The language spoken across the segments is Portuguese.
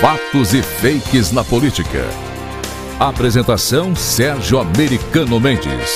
Fatos e fakes na política. Apresentação Sérgio Americano Mendes.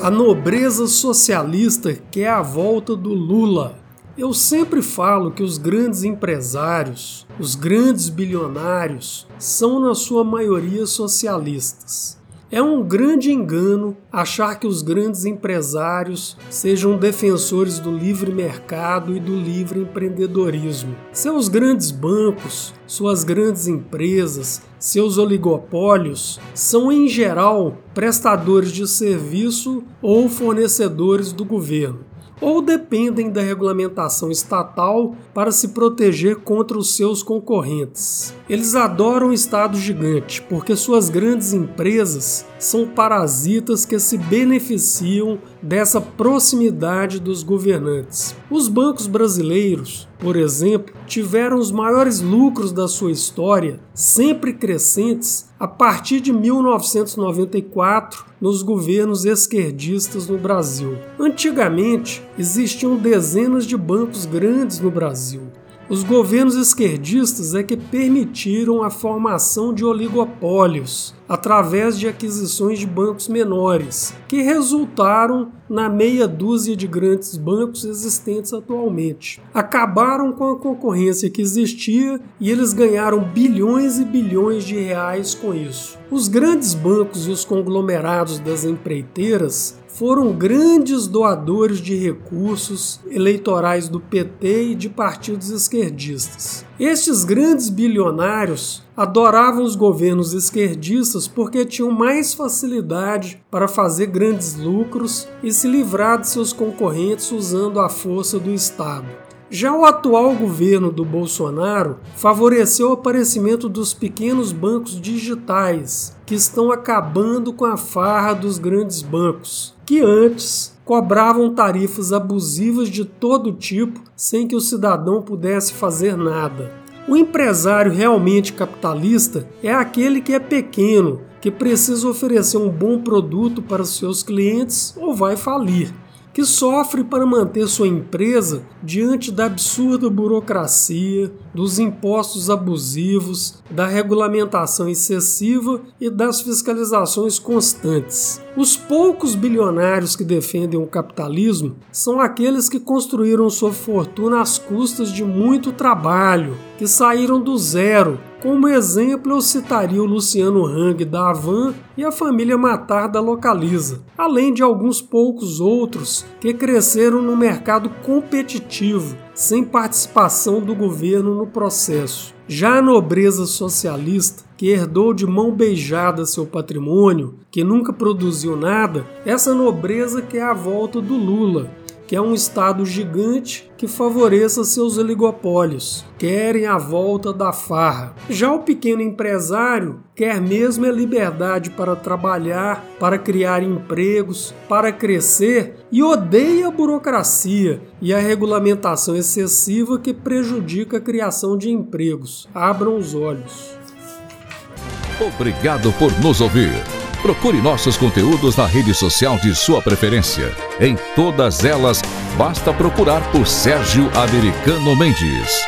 A nobreza socialista quer a volta do Lula. Eu sempre falo que os grandes empresários, os grandes bilionários, são na sua maioria socialistas. É um grande engano achar que os grandes empresários sejam defensores do livre mercado e do livre empreendedorismo. Seus grandes bancos, suas grandes empresas, seus oligopólios são, em geral, prestadores de serviço ou fornecedores do governo ou dependem da regulamentação estatal para se proteger contra os seus concorrentes. Eles adoram o Estado gigante porque suas grandes empresas são parasitas que se beneficiam dessa proximidade dos governantes. Os bancos brasileiros, por exemplo, tiveram os maiores lucros da sua história, sempre crescentes, a partir de 1994, nos governos esquerdistas no Brasil. Antigamente, existiam dezenas de bancos grandes no Brasil. Os governos esquerdistas é que permitiram a formação de oligopólios através de aquisições de bancos menores, que resultaram na meia dúzia de grandes bancos existentes atualmente. Acabaram com a concorrência que existia e eles ganharam bilhões e bilhões de reais com isso. Os grandes bancos e os conglomerados das empreiteiras foram grandes doadores de recursos eleitorais do PT e de partidos esquerdistas. Estes grandes bilionários adoravam os governos esquerdistas porque tinham mais facilidade para fazer grandes lucros e se livrar de seus concorrentes usando a força do Estado. Já o atual governo do Bolsonaro favoreceu o aparecimento dos pequenos bancos digitais, que estão acabando com a farra dos grandes bancos que antes cobravam tarifas abusivas de todo tipo sem que o cidadão pudesse fazer nada. O empresário realmente capitalista é aquele que é pequeno, que precisa oferecer um bom produto para seus clientes ou vai falir que sofre para manter sua empresa diante da absurda burocracia, dos impostos abusivos, da regulamentação excessiva e das fiscalizações constantes. Os poucos bilionários que defendem o capitalismo são aqueles que construíram sua fortuna às custas de muito trabalho, que saíram do zero como exemplo, eu citaria o Luciano Hang da Avan e a família Matar da Localiza, além de alguns poucos outros que cresceram no mercado competitivo, sem participação do governo no processo. Já a nobreza socialista, que herdou de mão beijada seu patrimônio, que nunca produziu nada, essa nobreza quer a volta do Lula, que é um Estado gigante que favoreça seus oligopólios, querem a volta da farra. Já o pequeno empresário quer mesmo a liberdade para trabalhar, para criar empregos, para crescer e odeia a burocracia e a regulamentação excessiva que prejudica a criação de empregos. Abram os olhos. Obrigado por nos ouvir. Procure nossos conteúdos na rede social de sua preferência. Em todas elas, basta procurar por Sérgio Americano Mendes.